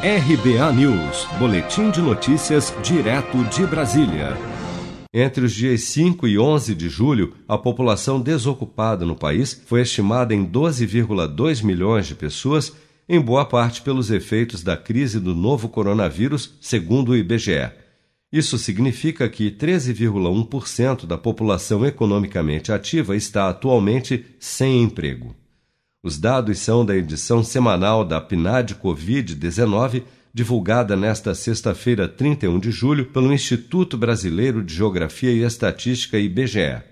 RBA News, Boletim de Notícias, direto de Brasília. Entre os dias 5 e 11 de julho, a população desocupada no país foi estimada em 12,2 milhões de pessoas, em boa parte pelos efeitos da crise do novo coronavírus, segundo o IBGE. Isso significa que 13,1% da população economicamente ativa está atualmente sem emprego. Os dados são da edição semanal da PNAD Covid-19, divulgada nesta sexta-feira, 31 de julho, pelo Instituto Brasileiro de Geografia e Estatística IBGE.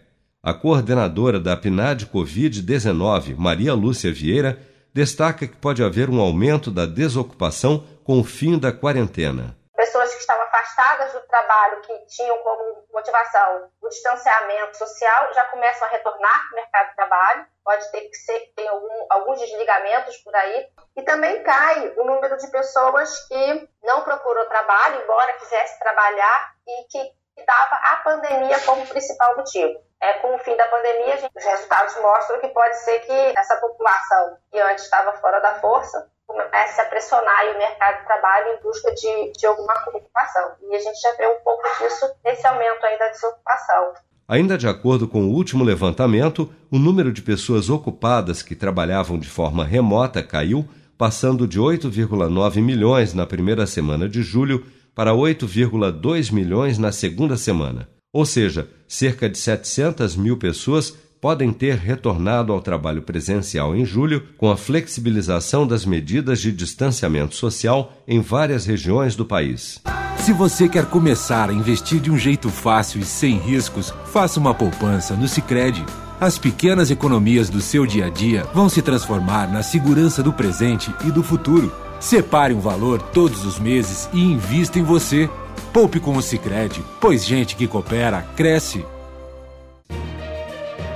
A coordenadora da PNAD Covid-19, Maria Lúcia Vieira, destaca que pode haver um aumento da desocupação com o fim da quarentena pessoas que estavam afastadas do trabalho, que tinham como motivação o distanciamento social, já começam a retornar para o mercado de trabalho. Pode ter que ser que algum, alguns desligamentos por aí. E também cai o número de pessoas que não procurou trabalho, embora quisesse trabalhar, e que dava a pandemia como principal motivo. É, com o fim da pandemia, os resultados mostram que pode ser que essa população que antes estava fora da força comece a pressionar o mercado de trabalho em busca de, de alguma ocupação. E a gente já vê um pouco disso nesse aumento aí da desocupação. Ainda de acordo com o último levantamento, o número de pessoas ocupadas que trabalhavam de forma remota caiu, passando de 8,9 milhões na primeira semana de julho para 8,2 milhões na segunda semana. Ou seja, cerca de 700 mil pessoas podem ter retornado ao trabalho presencial em julho com a flexibilização das medidas de distanciamento social em várias regiões do país. Se você quer começar a investir de um jeito fácil e sem riscos, faça uma poupança no Sicredi. As pequenas economias do seu dia a dia vão se transformar na segurança do presente e do futuro. Separe um valor todos os meses e invista em você. Poupe com o Sicredi, pois gente que coopera cresce